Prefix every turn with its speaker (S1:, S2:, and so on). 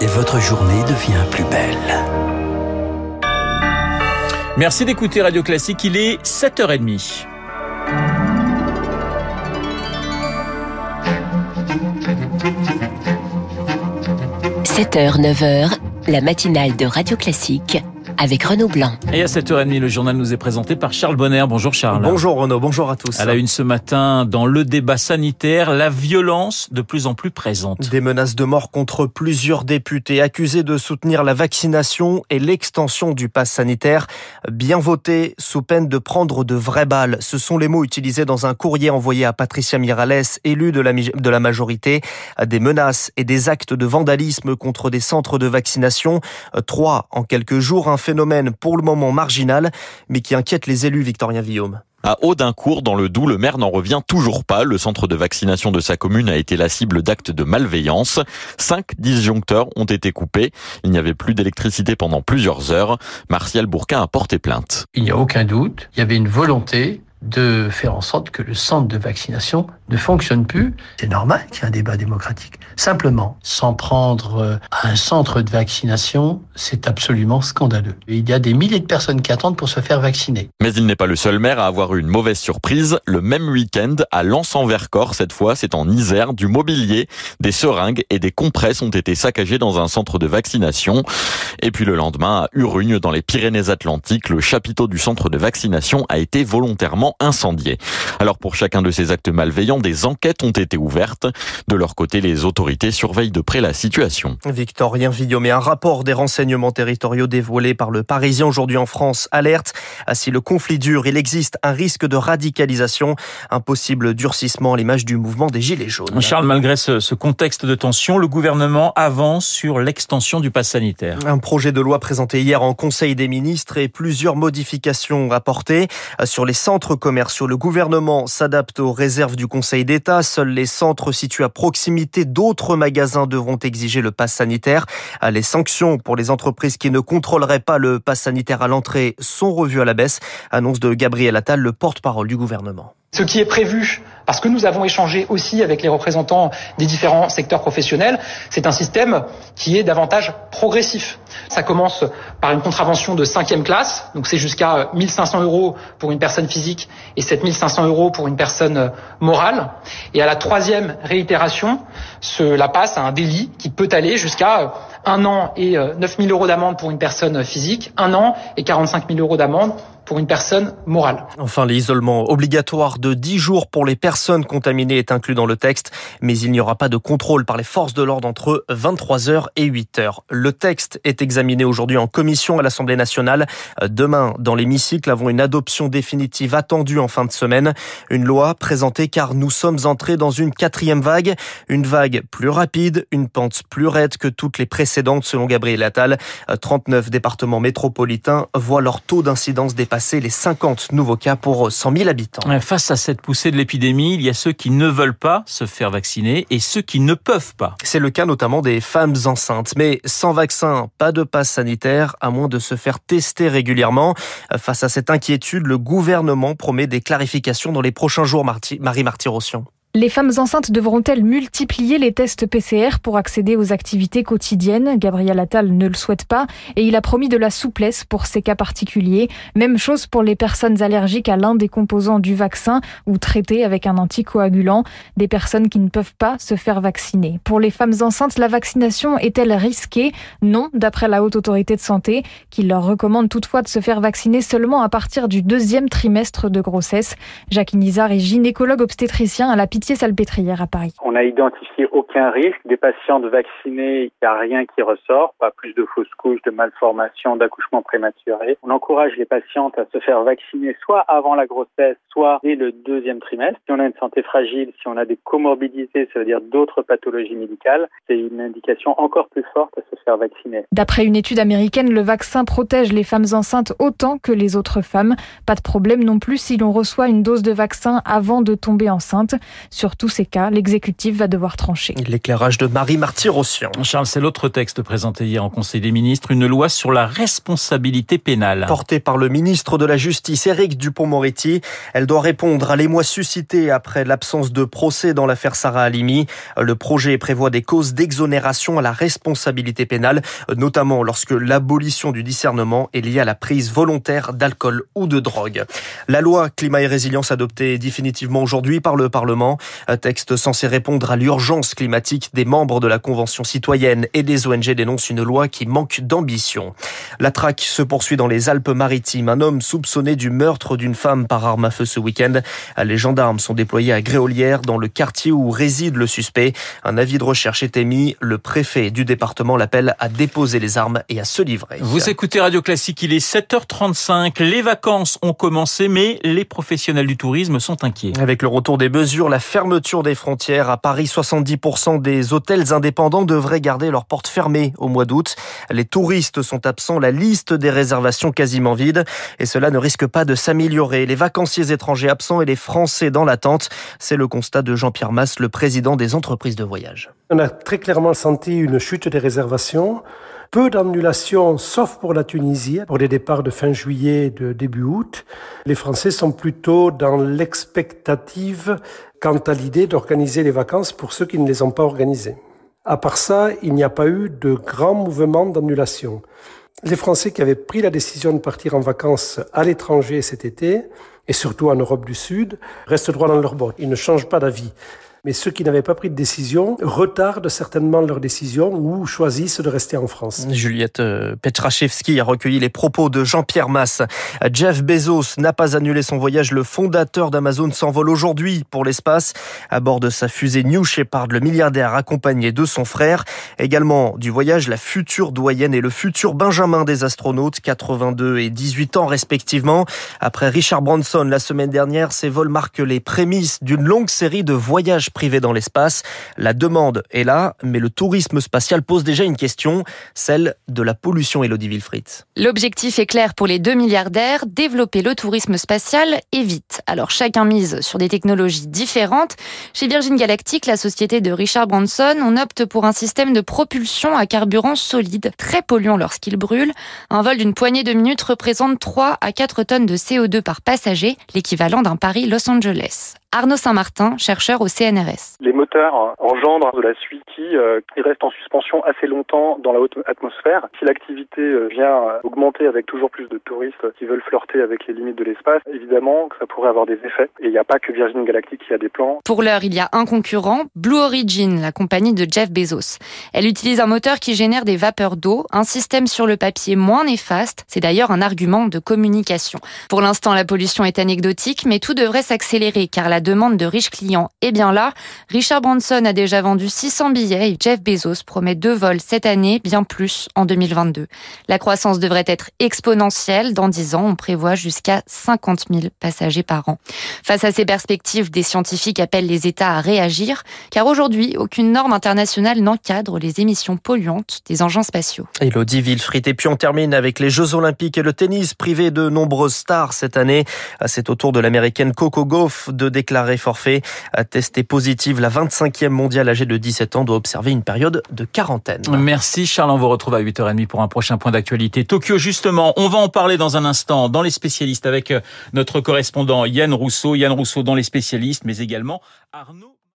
S1: et votre journée devient plus belle.
S2: Merci d'écouter Radio Classique, il est 7h30.
S3: – 7h, 9h, la matinale de Radio Classique avec Renaud Blanc.
S2: Et à 7h30, le journal nous est présenté par Charles Bonner. Bonjour Charles.
S4: Bonjour Renaud, bonjour à tous.
S2: À la une ce matin, dans le débat sanitaire, la violence de plus en plus présente.
S4: Des menaces de mort contre plusieurs députés accusés de soutenir la vaccination et l'extension du pass sanitaire. Bien voté, sous peine de prendre de vraies balles. Ce sont les mots utilisés dans un courrier envoyé à Patricia Mirales, élue de la, de la majorité. Des menaces et des actes de vandalisme contre des centres de vaccination. Trois en quelques jours. Un phénomène pour le moment marginal, mais qui inquiète les élus, Victorien Villaume.
S5: À Audincourt, dans le Doubs, le maire n'en revient toujours pas. Le centre de vaccination de sa commune a été la cible d'actes de malveillance. Cinq disjoncteurs ont été coupés. Il n'y avait plus d'électricité pendant plusieurs heures. Martial Bourquin a porté plainte.
S6: Il n'y a aucun doute. Il y avait une volonté de faire en sorte que le centre de vaccination ne fonctionne plus. C'est normal qu'il y ait un débat démocratique. Simplement, s'en prendre à un centre de vaccination, c'est absolument scandaleux. Il y a des milliers de personnes qui attendent pour se faire vacciner.
S5: Mais il n'est pas le seul maire à avoir eu une mauvaise surprise. Le même week-end, à Lens-en-Vercors, cette fois, c'est en Isère, du mobilier, des seringues et des compresses ont été saccagés dans un centre de vaccination. Et puis le lendemain, à Urugne, dans les Pyrénées-Atlantiques, le chapiteau du centre de vaccination a été volontairement incendié. Alors pour chacun de ces actes malveillants, des enquêtes ont été ouvertes. De leur côté, les autorités surveillent de près la situation.
S4: Victorien Villaume et un rapport des renseignements territoriaux dévoilé par le Parisien aujourd'hui en France alerte. Si le conflit dure, il existe un risque de radicalisation, un possible durcissement à l'image du mouvement des Gilets jaunes.
S2: Charles, malgré ce, contexte de tension, le gouvernement avance sur l'extension du pass sanitaire.
S4: Un projet de loi présenté hier en Conseil des ministres et plusieurs modifications apportées sur les centres Le gouvernement s'adapte aux réserves du Conseil d'État. Seuls les centres situés à proximité d'autres magasins devront exiger le pass sanitaire. Les sanctions pour les entreprises qui ne contrôleraient pas le pass sanitaire à l'entrée sont revues à la baisse. Annonce de Gabriel Attal, le porte-parole du gouvernement.
S7: Ce qui est prévu, parce que nous avons échangé aussi avec les représentants des différents secteurs professionnels, c'est un système qui est davantage progressif. Ça commence par une contravention de cinquième classe, donc c'est jusqu'à 1500 euros pour une personne physique et 7500 euros pour une personne morale. Et à la troisième réitération, cela passe à un délit qui peut aller jusqu'à un an et 9000 euros d'amende pour une personne physique, un an et 45 000 euros d'amende pour une personne morale.
S4: Enfin, l'isolement obligatoire de 10 jours pour les personnes contaminées est inclus dans le texte, mais il n'y aura pas de contrôle par les forces de l'ordre entre 23h et 8h. Le texte est examiné aujourd'hui en commission à l'Assemblée nationale. Demain, dans l'hémicycle, avons une adoption définitive attendue en fin de semaine. Une loi présentée car nous sommes entrés dans une quatrième vague, une vague plus rapide, une pente plus raide que toutes les précédentes selon Gabriel Attal. 39 départements métropolitains voient leur taux d'incidence dépasser les 50 nouveaux cas pour 100 000 habitants.
S2: Face à cette poussée de l'épidémie, il y a ceux qui ne veulent pas se faire vacciner et ceux qui ne peuvent pas.
S4: C'est le cas notamment des femmes enceintes. Mais sans vaccin, pas de passe sanitaire, à moins de se faire tester régulièrement. Face à cette inquiétude, le gouvernement promet des clarifications dans les prochains jours, Marie Martyrossian.
S8: Les femmes enceintes devront-elles multiplier les tests PCR pour accéder aux activités quotidiennes? Gabriel Attal ne le souhaite pas et il a promis de la souplesse pour ces cas particuliers. Même chose pour les personnes allergiques à l'un des composants du vaccin ou traitées avec un anticoagulant, des personnes qui ne peuvent pas se faire vacciner. Pour les femmes enceintes, la vaccination est-elle risquée? Non, d'après la Haute Autorité de Santé, qui leur recommande toutefois de se faire vacciner seulement à partir du deuxième trimestre de grossesse. Jacques Nizar est gynécologue obstétricien à la Pitié-Salpêtrière à Paris.
S9: On n'a identifié aucun risque. Des patientes vaccinées, il n'y a rien qui ressort. Pas plus de fausses couches, de malformations, d'accouchements prématurés. On encourage les patientes à se faire vacciner soit avant la grossesse, soit dès le deuxième trimestre. Si on a une santé fragile, si on a des comorbidités, ça veut dire d'autres pathologies médicales, c'est une indication encore plus forte à se faire vacciner.
S8: D'après une étude américaine, le vaccin protège les femmes enceintes autant que les autres femmes. Pas de problème non plus si l'on reçoit une dose de vaccin avant de tomber enceinte. Sur tous ces cas, l'exécutif va devoir trancher.
S4: L'éclairage de Marie Marty-Rossian.
S2: Charles, c'est l'autre texte présenté hier en Conseil des ministres, une loi sur la responsabilité pénale.
S4: Portée par le ministre de la Justice, Éric Dupont-Moretti, elle doit répondre à l'émoi suscité après l'absence de procès dans l'affaire Sarah Halimi. Le projet prévoit des causes d'exonération à la responsabilité pénale, notamment lorsque l'abolition du discernement est liée à la prise volontaire d'alcool ou de drogue. La loi climat et résilience adoptée définitivement aujourd'hui par le Parlement, un texte censé répondre à l'urgence climatique des membres de la Convention citoyenne et des ONG dénoncent une loi qui manque d'ambition. La traque se poursuit dans les Alpes-Maritimes. Un homme soupçonné du meurtre d'une femme par arme à feu ce week-end. Les gendarmes sont déployés à Gréolière, dans le quartier où réside le suspect. Un avis de recherche est émis. Le préfet du département l'appelle à déposer les armes et à se livrer.
S2: Vous écoutez Radio Classique, il est 7h35. Les vacances ont commencé, mais les professionnels du tourisme sont inquiets.
S4: Avec le retour des mesures, la fermeture des frontières à Paris, 70% des hôtels indépendants devraient garder leurs portes fermées au mois d'août. Les touristes sont absents, la liste des réservations quasiment vide et cela ne risque pas de s'améliorer. Les vacanciers étrangers absents et les Français dans l'attente, c'est le constat de Jean-Pierre Masse, le président des entreprises de voyage.
S10: On a très clairement senti une chute des réservations. Peu d'annulations, sauf pour la Tunisie, pour des départs de fin juillet, de début août. Les Français sont plutôt dans l'expectative quant à l'idée d'organiser les vacances pour ceux qui ne les ont pas organisées. À part ça, il n'y a pas eu de grands mouvements d'annulation. Les Français qui avaient pris la décision de partir en vacances à l'étranger cet été, et surtout en Europe du Sud, restent droit dans leur botte. Ils ne changent pas d'avis mais ceux qui n'avaient pas pris de décision retardent certainement leur décision ou choisissent de rester en France.
S4: Juliette euh, Petraszewski a recueilli les propos de Jean-Pierre Masse. Jeff Bezos n'a pas annulé son voyage. Le fondateur d'Amazon s'envole aujourd'hui pour l'espace à bord de sa fusée New Shepard, le milliardaire accompagné de son frère. Également du voyage, la future doyenne et le futur Benjamin des astronautes, 82 et 18 ans respectivement. Après Richard Branson la semaine dernière, ces vols marquent les prémices d'une longue série de voyages privé dans l'espace. La demande est là, mais le tourisme spatial pose déjà une question, celle de la pollution, Elodie Wilfried.
S11: L'objectif est clair pour les deux milliardaires, développer le tourisme spatial et vite. Alors chacun mise sur des technologies différentes. Chez Virgin Galactic, la société de Richard Branson, on opte pour un système de propulsion à carburant solide, très polluant lorsqu'il brûle. Un vol d'une poignée de minutes représente 3 à 4 tonnes de CO2 par passager, l'équivalent d'un Paris-Los Angeles. Arnaud Saint-Martin, chercheur au CNRS.
S12: Les moteurs engendrent de la suie qui, euh, qui reste en suspension assez longtemps dans la haute atmosphère. Si l'activité euh, vient augmenter avec toujours plus de touristes qui veulent flirter avec les limites de l'espace, évidemment que ça pourrait avoir des effets. Et il n'y a pas que Virgin Galactic qui a des plans.
S11: Pour l'heure, il y a un concurrent, Blue Origin, la compagnie de Jeff Bezos. Elle utilise un moteur qui génère des vapeurs d'eau, un système sur le papier moins néfaste. C'est d'ailleurs un argument de communication. Pour l'instant, la pollution est anecdotique, mais tout devrait s'accélérer car la la demande de riches clients est bien là. Richard Branson a déjà vendu 600 billets et Jeff Bezos promet deux vols cette année, bien plus en 2022. La croissance devrait être exponentielle. Dans 10 ans, on prévoit jusqu'à 50 000 passagers par an. Face à ces perspectives, des scientifiques appellent les États à réagir, car aujourd'hui, aucune norme internationale n'encadre les émissions polluantes des engins spatiaux.
S4: Elodie Wilfried. Et puis on termine avec les Jeux Olympiques et le tennis privé de nombreuses stars cette année. C'est au tour de l'américaine Coco Gauff de déclarer forfait. Testée positive, la 25e mondiale âgée de 17 ans doit observer une période de quarantaine.
S2: Merci Charles, on vous retrouve à 8h30 pour un prochain point d'actualité. Tokyo justement, on va en parler dans un instant dans les spécialistes avec euh, notre correspondant Yann Rousseau. Yann Rousseau dans les spécialistes, mais également Arnaud